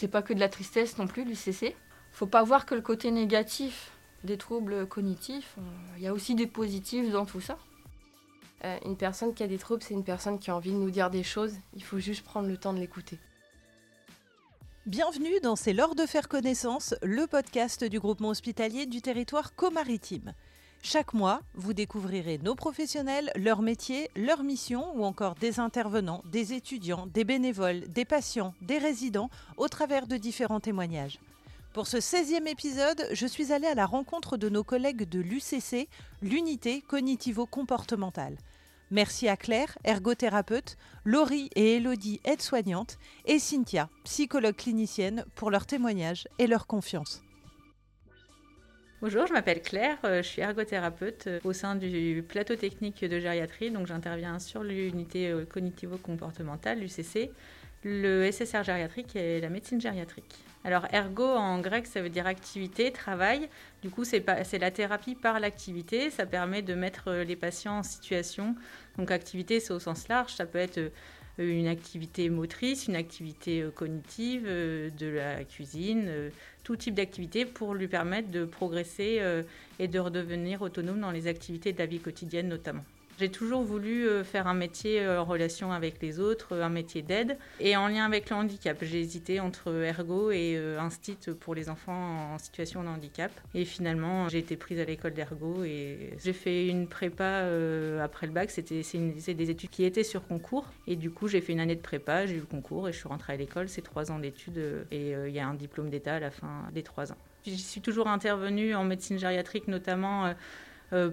C'est pas que de la tristesse non plus, l'UCC. Faut pas voir que le côté négatif des troubles cognitifs. Il y a aussi des positifs dans tout ça. Euh, une personne qui a des troubles, c'est une personne qui a envie de nous dire des choses. Il faut juste prendre le temps de l'écouter. Bienvenue dans C'est l'heure de faire connaissance, le podcast du groupement hospitalier du territoire comaritime. Chaque mois, vous découvrirez nos professionnels, leur métier, leur mission ou encore des intervenants, des étudiants, des bénévoles, des patients, des résidents au travers de différents témoignages. Pour ce 16e épisode, je suis allée à la rencontre de nos collègues de l'UCC, l'unité cognitivo-comportementale. Merci à Claire, ergothérapeute, Laurie et Elodie, aides-soignantes, et Cynthia, psychologue clinicienne, pour leur témoignage et leur confiance. Bonjour, je m'appelle Claire, euh, je suis ergothérapeute euh, au sein du plateau technique de gériatrie, donc j'interviens sur l'unité euh, cognitivo-comportementale, l'UCC, le SSR gériatrique et la médecine gériatrique. Alors ergo en grec ça veut dire activité, travail. Du coup c'est la thérapie par l'activité. Ça permet de mettre les patients en situation. Donc activité c'est au sens large. Ça peut être une activité motrice, une activité cognitive, de la cuisine, tout type d'activité pour lui permettre de progresser euh, et de redevenir autonome dans les activités de la vie quotidienne notamment. J'ai toujours voulu euh, faire un métier euh, en relation avec les autres, un métier d'aide et en lien avec le handicap. J'ai hésité entre ergo et instit pour les enfants en situation de handicap. Et finalement, j'ai été prise à l'école d'ergo et j'ai fait une prépa après le bac. C'était des études qui étaient sur concours et du coup j'ai fait une année de prépa, j'ai eu le concours et je suis rentrée à l'école. C'est trois ans d'études et il y a un diplôme d'état à la fin des trois ans. Je suis toujours intervenue en médecine gériatrique notamment euh,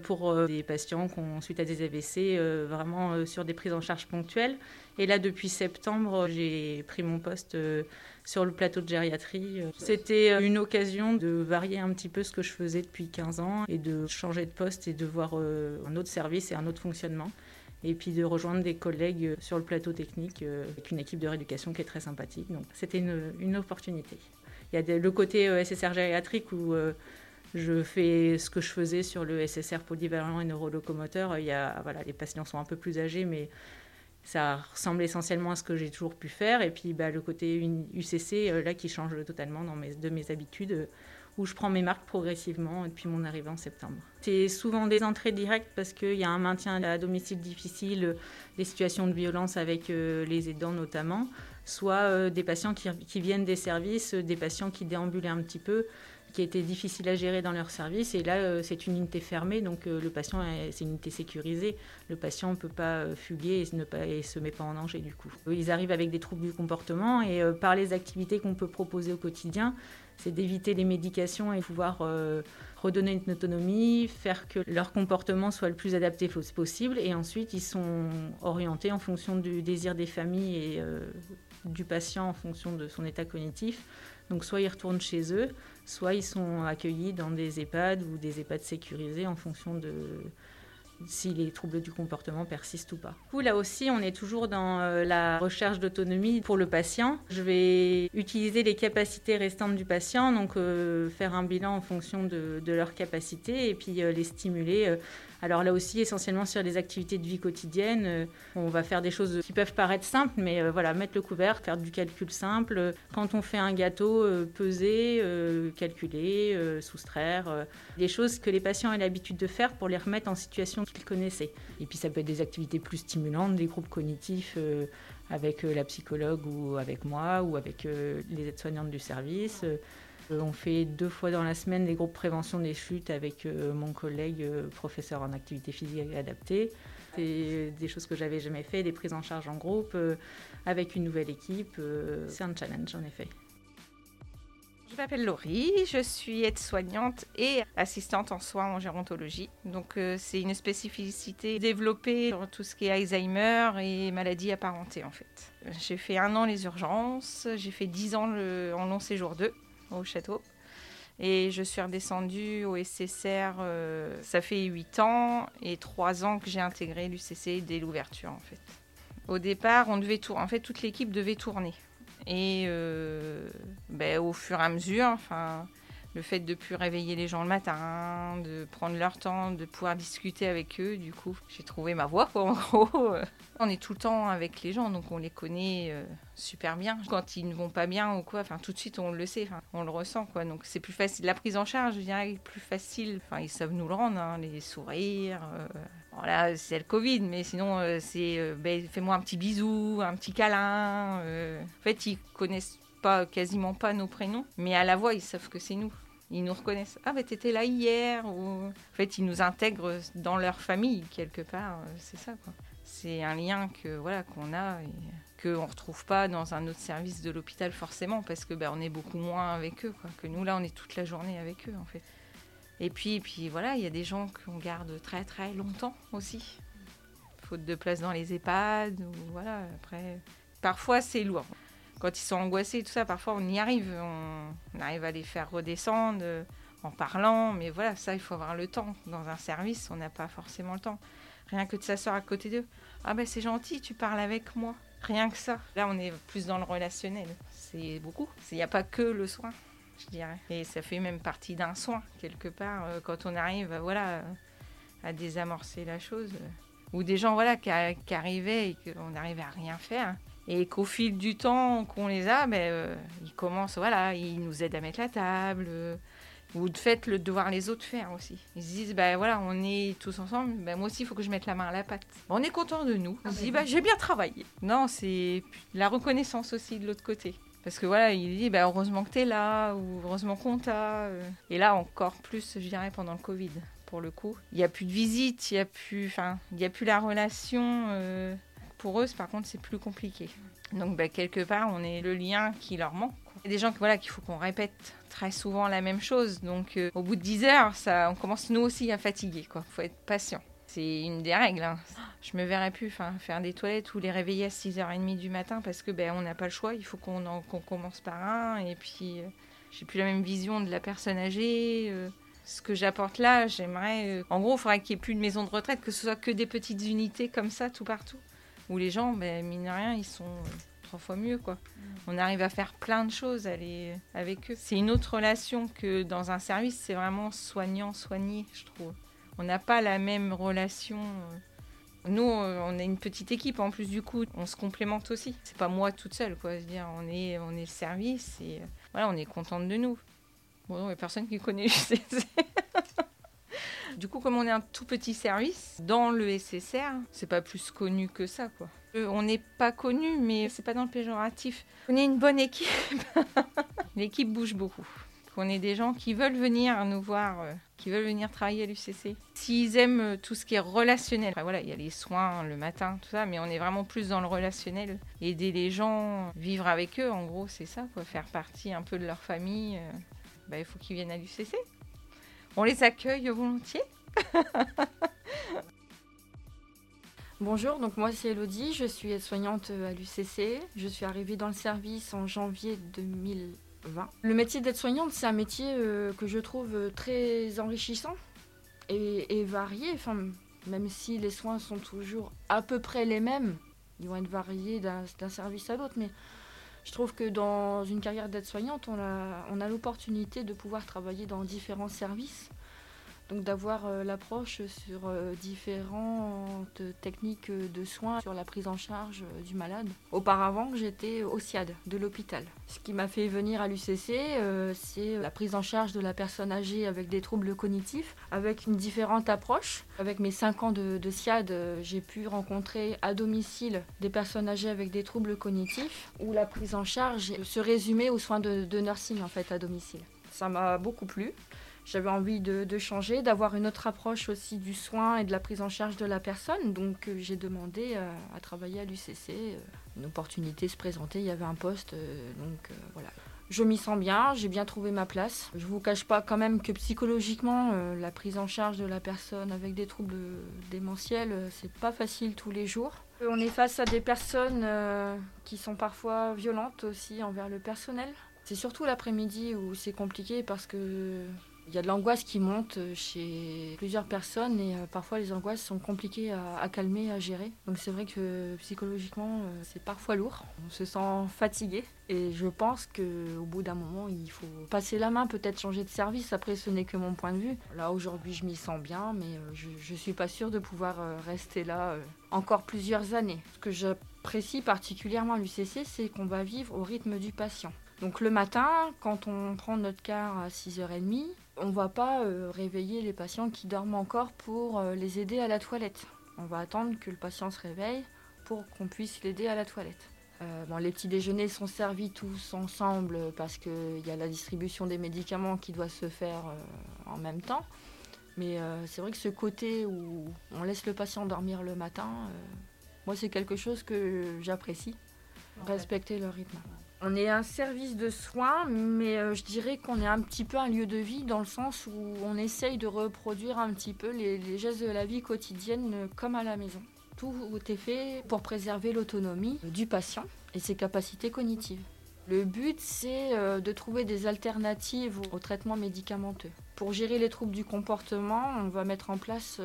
pour euh, des patients qui ont suite à des AVC, euh, vraiment sur des prises en charge ponctuelles. Et là, depuis septembre, j'ai pris mon poste sur le plateau de gériatrie. C'était une occasion de varier un petit peu ce que je faisais depuis 15 ans et de changer de poste et de voir un autre service et un autre fonctionnement. Et puis de rejoindre des collègues sur le plateau technique avec une équipe de rééducation qui est très sympathique. Donc c'était une opportunité. Il y a le côté SSR gériatrique où je fais ce que je faisais sur le SSR polyvalent et neurolocomoteur. Il y a, voilà, les patients sont un peu plus âgés, mais ça ressemble essentiellement à ce que j'ai toujours pu faire. Et puis bah, le côté UCC, euh, là, qui change totalement dans mes, de mes habitudes, euh, où je prends mes marques progressivement depuis mon arrivée en septembre. C'est souvent des entrées directes parce qu'il y a un maintien à domicile difficile, des situations de violence avec euh, les aidants notamment, soit des patients qui, qui, viennent des services, des patients qui déambulaient un petit peu qui était difficile à gérer dans leur service. Et là, euh, c'est une unité fermée, donc euh, le patient, c'est une unité sécurisée. Le patient ne peut pas euh, fuguer et ne se met pas en danger du coup. Ils arrivent avec des troubles du comportement et par les activités qu'on peut proposer au quotidien, c'est d'éviter les médications et pouvoir redonner une autonomie, faire que leur comportement soit le plus adapté possible. Et ensuite, ils sont orientés en fonction du désir des familles et du patient en fonction de son état cognitif. Donc soit ils retournent chez eux, soit ils sont accueillis dans des EHPAD ou des EHPAD sécurisés en fonction de si les troubles du comportement persistent ou pas. Du là aussi, on est toujours dans euh, la recherche d'autonomie pour le patient. Je vais utiliser les capacités restantes du patient, donc euh, faire un bilan en fonction de, de leurs capacités et puis euh, les stimuler alors là aussi, essentiellement sur les activités de vie quotidienne, euh, on va faire des choses qui peuvent paraître simples, mais euh, voilà, mettre le couvert, faire du calcul simple. Quand on fait un gâteau, euh, peser, calculer, soustraire, des choses que les patients ont l'habitude de faire pour les remettre en situation qu'ils connaissaient. Et puis ça peut être des activités plus stimulantes, des groupes cognitifs avec la psychologue ou avec moi ou avec les aides-soignantes du service. Euh, on fait deux fois dans la semaine des groupes prévention des chutes avec euh, mon collègue euh, professeur en activité physique adaptée. C'est des choses que j'avais jamais fait, des prises en charge en groupe avec une nouvelle équipe. C'est un challenge en effet. Je m'appelle Laurie, je suis aide-soignante et assistante en soins en gérontologie. Donc c'est une spécificité développée sur tout ce qui est Alzheimer et maladies apparentées en fait. J'ai fait un an les urgences, j'ai fait dix ans le, en long séjour 2 au château. Et je suis redescendue au SCCR, euh, ça fait 8 ans et 3 ans que j'ai intégré l'UCC dès l'ouverture en fait. Au départ, on devait tourner, en fait toute l'équipe devait tourner. Et euh, ben, au fur et à mesure, enfin, Le fait de plus réveiller les gens le matin, de prendre leur temps, de pouvoir discuter avec eux, du coup, j'ai trouvé ma voie, quoi, en gros. On est tout le temps avec les gens, donc on les connaît euh, super bien. Quand ils ne vont pas bien ou quoi, enfin, tout de suite, on le sait, enfin, on le ressent, quoi. Donc c'est plus facile. La prise en charge, je dirais, est plus facile. Enfin, ils savent nous le rendre, hein, les sourires. euh, voilà, c'est le Covid, mais sinon, euh, c'est euh, ben, fais-moi un petit bisou, un petit câlin. En fait, ils connaissent pas, quasiment pas nos prénoms, mais à la voix, ils savent que c'est nous. Ils nous reconnaissent. Ah, ben t'étais là hier. Ou... En fait, ils nous intègrent dans leur famille, quelque part. euh, C'est ça, quoi. C'est un lien que voilà qu'on a et qu'on ne retrouve pas dans un autre service de l'hôpital, forcément, parce que ben, on est beaucoup moins avec eux, quoi. Que nous, là, on est toute la journée avec eux, en fait. Et puis, puis voilà, il y a des gens qu'on garde très très longtemps aussi. Faute de place dans les EHPAD, ou voilà, après. Parfois c'est lourd. Quand ils sont angoissés et tout ça, parfois on y arrive. On, arrive à les faire redescendre euh, en parlant, mais voilà, ça il faut avoir le temps. Dans un service, on n'a pas forcément le temps. Rien que de s'asseoir à côté d'eux. Ah ben c'est gentil, tu parles avec moi. Rien que ça. Là, on est plus dans le relationnel. C'est beaucoup. Il n'y a pas que le soin je dirais. Et ça fait même partie d'un soin, quelque part, euh, quand on arrive euh, voilà, à désamorcer la chose. Ou des gens voilà, qui arrivaient et qu'on n'arrivait à rien faire. Et qu'au fil du temps qu'on les a, ben, euh, ils commencent, voilà, ils nous aident à mettre la table. euh, ou de fait, le devoir les autres faire aussi. Ils se disent, ben voilà, on est tous ensemble, ben moi aussi, il faut que je mette la main à la pâte. On est content de nous. On se dit, ben, j'ai bien travaillé. Non, c'est la reconnaissance aussi de l'autre côté. Parce que voilà, il dit bah, heureusement que tu es là, ou heureusement qu'on t'a. euh. Et là, encore plus, je dirais, pendant le Covid, pour le coup. Il n'y a plus de visite, il n'y a, plus- enfin, il y a plus la relation. euh. Pour eux, par contre, c'est plus compliqué. Donc, bah, quelque part, on est le lien qui leur manque. Il y a des gens que, voilà, qu'il faut qu'on répète très souvent la même chose. Donc, euh, au bout de 10 heures, ça, on commence nous aussi à fatiguer. Il faut être patient. C'est une des règles. hein. Je me verrais plus faire des toilettes ou les réveiller à 6h30 du matin parce que ben, on n'a pas le choix. Il faut qu'on en- qu'on commence par un. Et puis, euh, j'ai plus la même vision de la personne âgée. euh. ce que j'apporte là, j'aimerais. en gros, il faudrait qu'il n'y ait plus de maison de retraite, que ce soit que des petites unités comme ça, tout partout. Où les gens, ben, mine de rien, ils sont euh, trois fois mieux. quoi. On arrive à faire plein de choses aller avec eux. C'est une autre relation que dans un service, c'est vraiment soignant-soigné, je trouve. On n'a pas la même relation. euh, nous, on est une petite équipe en plus du coup, on se complémente aussi. C'est pas moi toute seule, quoi. Je veux dire, on est, on est le service et euh, voilà, on est contente de nous. Bon, il n'y a personne qui connaît SCC. Du coup, comme on est un tout petit service, dans le SSR, c'est pas plus connu que ça, quoi. Euh, on n'est pas connu, mais c'est pas dans le péjoratif. On est une bonne équipe. L'équipe bouge beaucoup. On est des gens qui veulent venir nous voir, euh, qui veulent venir travailler à l'UCC. S'ils aiment euh, tout ce qui est relationnel, voilà, il y a les soins le matin, tout ça, mais on est vraiment plus dans le relationnel. Aider les gens, vivre avec eux, en gros, c'est ça. Faire partie un peu de leur famille. euh, bah, il faut qu'ils viennent à l'UCC. On les accueille volontiers. Bonjour, donc moi c'est Elodie, je suis aide-soignante à l'UCC. Je suis arrivée dans le service en janvier 2020. Le métier d'aide-soignante, c'est un métier euh, que je trouve euh, très enrichissant et, varié. Même si les soins sont toujours à peu près les mêmes, ils vont être variés d'un service à l'autre, mais je trouve que dans une carrière d'aide-soignante, on a, l'opportunité de pouvoir travailler dans différents services. Donc d'avoir euh, l'approche sur euh, différentes techniques de soins sur la prise en charge euh, du malade. Auparavant, j'étais au SIAD de l'hôpital. Ce qui m'a fait venir à l'UCC, c'est la prise en charge de la personne âgée avec des troubles cognitifs, avec une différente approche. Avec mes 5 ans de, de SIAD, j'ai pu rencontrer à domicile des personnes âgées avec des troubles cognitifs, où la prise en charge se résumait aux soins de, de nursing en fait à domicile. Ça m'a beaucoup plu. J'avais envie de, changer, d'avoir une autre approche aussi du soin et de la prise en charge de la personne. Donc euh, j'ai demandé euh, à travailler à l'UCC. euh, une opportunité se présentait, il y avait un poste. donc voilà. Je m'y sens bien, j'ai bien trouvé ma place. Je vous cache pas quand même que psychologiquement, la prise en charge de la personne avec des troubles démentiels, euh, c'est pas facile tous les jours. On est face à des personnes qui sont parfois violentes aussi envers le personnel. C'est surtout l'après-midi où c'est compliqué parce que Il y a de l'angoisse qui monte chez plusieurs personnes et parfois les angoisses sont compliquées à, calmer, à gérer. Donc c'est vrai que psychologiquement c'est parfois lourd. On se sent fatigué et je pense qu'au bout d'un moment il faut passer la main, peut-être changer de service. Après ce n'est que mon point de vue. Là aujourd'hui je m'y sens bien mais je ne suis pas sûre de pouvoir rester là encore plusieurs années. Ce que j'apprécie particulièrement à l'UCC c'est qu'on va vivre au rythme du patient. Donc le matin, quand on prend notre car à 6h30, on ne va pas euh, réveiller les patients qui dorment encore pour euh, les aider à la toilette. On va attendre que le patient se réveille pour qu'on puisse l'aider à la toilette. Euh, bon, les petits déjeuners sont servis tous ensemble parce qu'il y a la distribution des médicaments qui doit se faire en même temps. Mais c'est vrai que ce côté où on laisse le patient dormir le matin, moi c'est quelque chose que j'apprécie. Respecter le rythme. On est un service de soins, mais euh, je dirais qu'on est un petit peu un lieu de vie dans le sens où on essaye de reproduire un petit peu les, gestes de la vie quotidienne euh, comme à la maison. Tout est fait pour préserver l'autonomie du patient et ses capacités cognitives. Le but, c'est euh, de trouver des alternatives au traitement médicamenteux. Pour gérer les troubles du comportement, on va mettre en place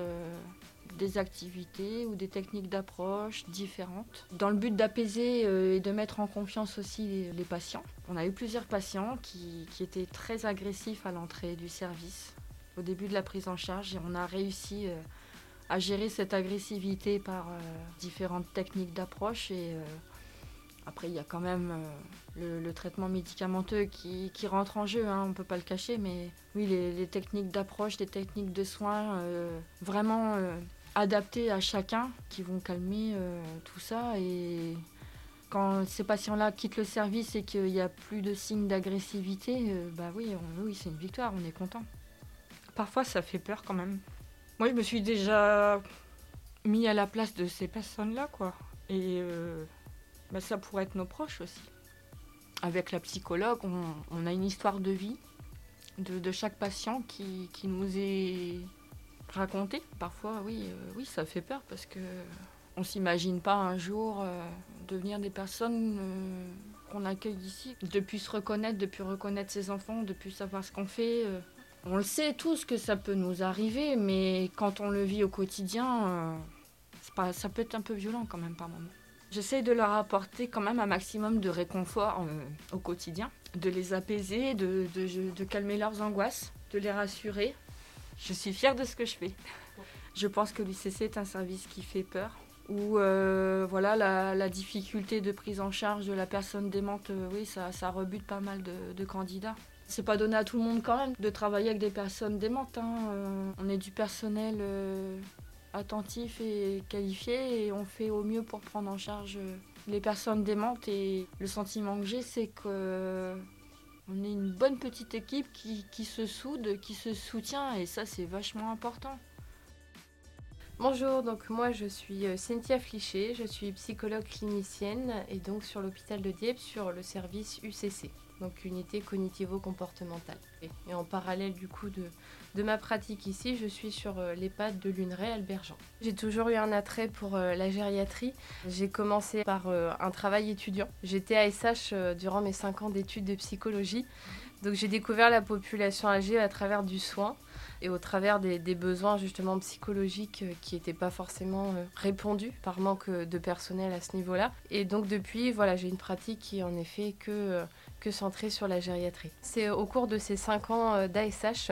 des activités ou des techniques d'approche différentes, dans le but d'apaiser euh, et de mettre en confiance aussi les, patients. On a eu plusieurs patients qui, étaient très agressifs à l'entrée du service au début de la prise en charge et on a réussi euh, à gérer cette agressivité par euh, différentes techniques d'approche et après, il y a quand même le, traitement médicamenteux qui, rentre en jeu, hein, on ne peut pas le cacher, mais oui, les, techniques d'approche, les techniques de soins, vraiment adaptés à chacun qui vont calmer euh, tout ça. Et quand ces patients-là quittent le service et qu'il n'y a plus de signes d'agressivité, euh, bah oui, oui c'est une victoire, on est content. Parfois, ça fait peur quand même. Moi, je me suis déjà mis à la place de ces personnes-là, quoi. Et euh, bah, ça pourrait être nos proches aussi. Avec la psychologue, on, a une histoire de vie de, chaque patient qui, qui nous est raconter. Parfois, oui, euh, oui, ça fait peur parce que on s'imagine pas un jour euh, devenir des personnes euh, qu'on accueille ici, depuis se reconnaître, depuis reconnaître ses enfants, depuis savoir ce qu'on fait. on le sait tous que ça peut nous arriver, mais quand on le vit au quotidien, pas, ça peut être un peu violent quand même par moments. J'essaie de leur apporter quand même un maximum de réconfort au quotidien, de les apaiser, de, de calmer leurs angoisses, de les rassurer je suis fière de ce que je fais. Je pense que l'UCC est un service qui fait peur, où euh, voilà, la, difficulté de prise en charge de la personne démente, euh, oui, ça, ça, rebute pas mal de, de candidats. C'est pas donné à tout le monde quand même de travailler avec des personnes démentes. Hein. Euh, on est du personnel attentif et qualifié et on fait au mieux pour prendre en charge les personnes démentes. Et le sentiment que j'ai, c'est que on est une bonne petite équipe qui, se soude, qui se soutient et ça c'est vachement important. Bonjour, donc moi je suis euh, Cynthia Fliché, je suis psychologue clinicienne et donc sur l'hôpital de Dieppe sur le service UCC, donc unité cognitivo-comportementale. Et en parallèle du coup de, ma pratique ici, je suis sur euh, l'EHPAD de Luneray Albert-Jean. J'ai toujours eu un attrait pour euh, la gériatrie. J'ai commencé par euh, un travail étudiant. J'étais à SH durant mes 5 ans d'études de psychologie. Donc j'ai découvert la population âgée à travers du soin et au travers des, besoins justement psychologiques qui n'étaient pas forcément répondus par manque de personnel à ce niveau-là. Et donc depuis, voilà, j'ai une pratique qui en effet que que centré sur la gériatrie. C'est au cours de ces cinq ans euh, d'ASH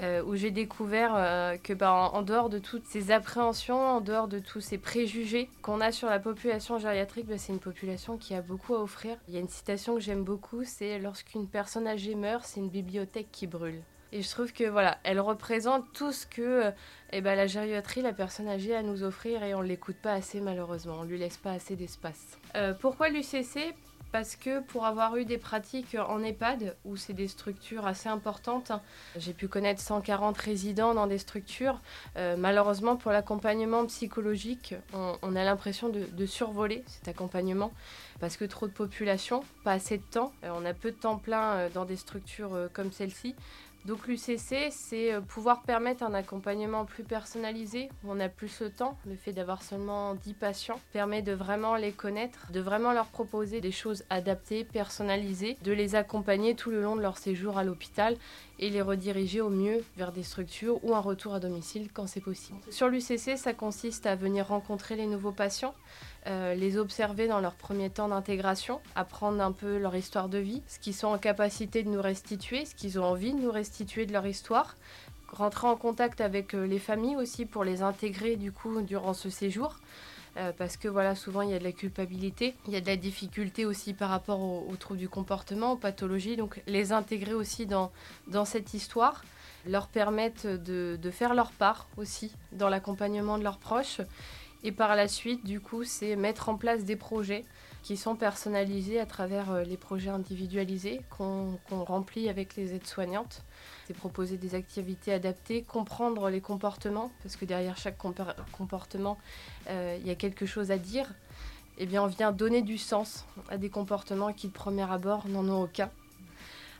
euh, où j'ai découvert euh, que bah, en, dehors de toutes ces appréhensions, en dehors de tous ces préjugés qu'on a sur la population gériatrique, bah, c'est une population qui a beaucoup à offrir. Il y a une citation que j'aime beaucoup, c'est lorsqu'une personne âgée meurt, c'est une bibliothèque qui brûle. Et je trouve que voilà, elle représente tout ce que eh ben, la gériatrie, la personne âgée a à nous offrir et on ne l'écoute pas assez malheureusement, on ne lui laisse pas assez d'espace. pourquoi l'UCC parce que pour avoir eu des pratiques en EHPAD, où c'est des structures assez importantes, j'ai pu connaître 140 résidents dans des structures. Euh, malheureusement, pour l'accompagnement psychologique, on, a l'impression de, survoler cet accompagnement, parce que trop de population, pas assez de temps. Euh, on a peu de temps plein euh, dans des structures comme celle-ci. Donc l'UCC, c'est euh, pouvoir permettre un accompagnement plus personnalisé, où on a plus le temps. Le fait d'avoir seulement 10 patients permet de vraiment les connaître, de vraiment leur proposer des choses adaptées, personnalisées, de les accompagner tout le long de leur séjour à l'hôpital et les rediriger au mieux vers des structures ou un retour à domicile quand c'est possible. Sur l'UCC, ça consiste à venir rencontrer les nouveaux patients, euh, les observer dans leur premier temps d'intégration, apprendre un peu leur histoire de vie, ce qu'ils sont en capacité de nous restituer, ce qu'ils ont envie de nous restituer de leur histoire, rentrer en contact avec euh, les familles aussi pour les intégrer du coup durant ce séjour. Euh, parce que voilà, souvent il y a de la culpabilité, il y a de la difficulté aussi par rapport aux, troubles du comportement, aux pathologies, donc les intégrer aussi dans, cette histoire, leur permettre de faire leur part aussi dans l'accompagnement de leurs proches, et par la suite, du coup, c'est mettre en place des projets qui sont personnalisés à travers euh, les projets individualisés qu'on remplit avec les aides-soignantes. C'est proposer des activités adaptées, comprendre les comportements, parce que derrière chaque comportement, euh, il y a quelque chose à dire. Eh bien, on vient donner du sens à des comportements qui, de premier abord, n'en ont aucun.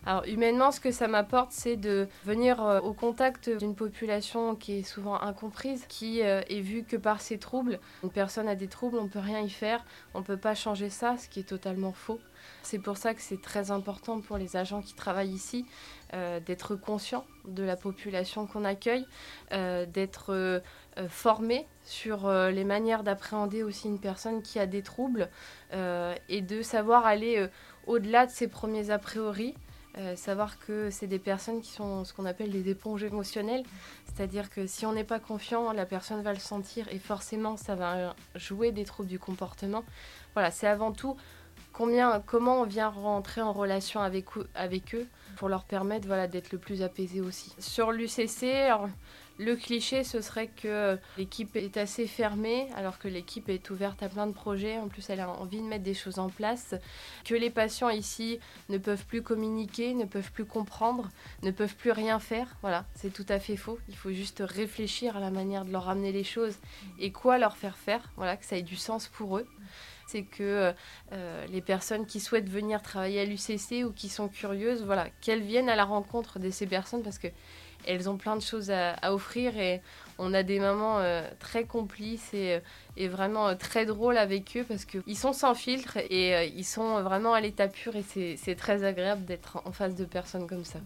Alors humainement, ce que ça m'apporte, c'est de venir euh, au contact d'une population qui est souvent incomprise, qui euh, est vue que par ses troubles. Une personne a des troubles, on ne peut rien y faire, on ne peut pas changer ça, ce qui est totalement faux. C'est pour ça que c'est très important pour les agents qui travaillent ici euh, d'être conscients de la population qu'on accueille, d'être formés sur les manières d'appréhender aussi une personne qui a des troubles et de savoir aller au-delà de ses premiers a priori euh, savoir que c'est des personnes qui sont ce qu'on appelle des éponges émotionnelles, c'est-à-dire que si on n'est pas confiant, la personne va le sentir et forcément ça va jouer des troubles du comportement. Voilà, c'est avant tout combien, comment on vient rentrer en relation avec, avec eux pour leur permettre voilà, d'être le plus apaisé aussi. Sur l'UCC, le cliché, ce serait que l'équipe est assez fermée, alors que l'équipe est ouverte à plein de projets. En plus, elle a envie de mettre des choses en place. Que les patients ici ne peuvent plus communiquer, ne peuvent plus comprendre, ne peuvent plus rien faire. Voilà, c'est tout à fait faux. Il faut juste réfléchir à la manière de leur amener les choses et quoi leur faire faire. Voilà, que ça ait du sens pour eux c'est que euh, les personnes qui souhaitent venir travailler à l'UCC ou qui sont curieuses, voilà, qu'elles viennent à la rencontre de ces personnes parce que elles ont plein de choses à, offrir et on a des moments euh, très complices et, euh, vraiment très drôles avec eux parce qu'ils sont sans filtre et ils sont vraiment à l'état pur et c'est très agréable d'être en face de personnes comme ça.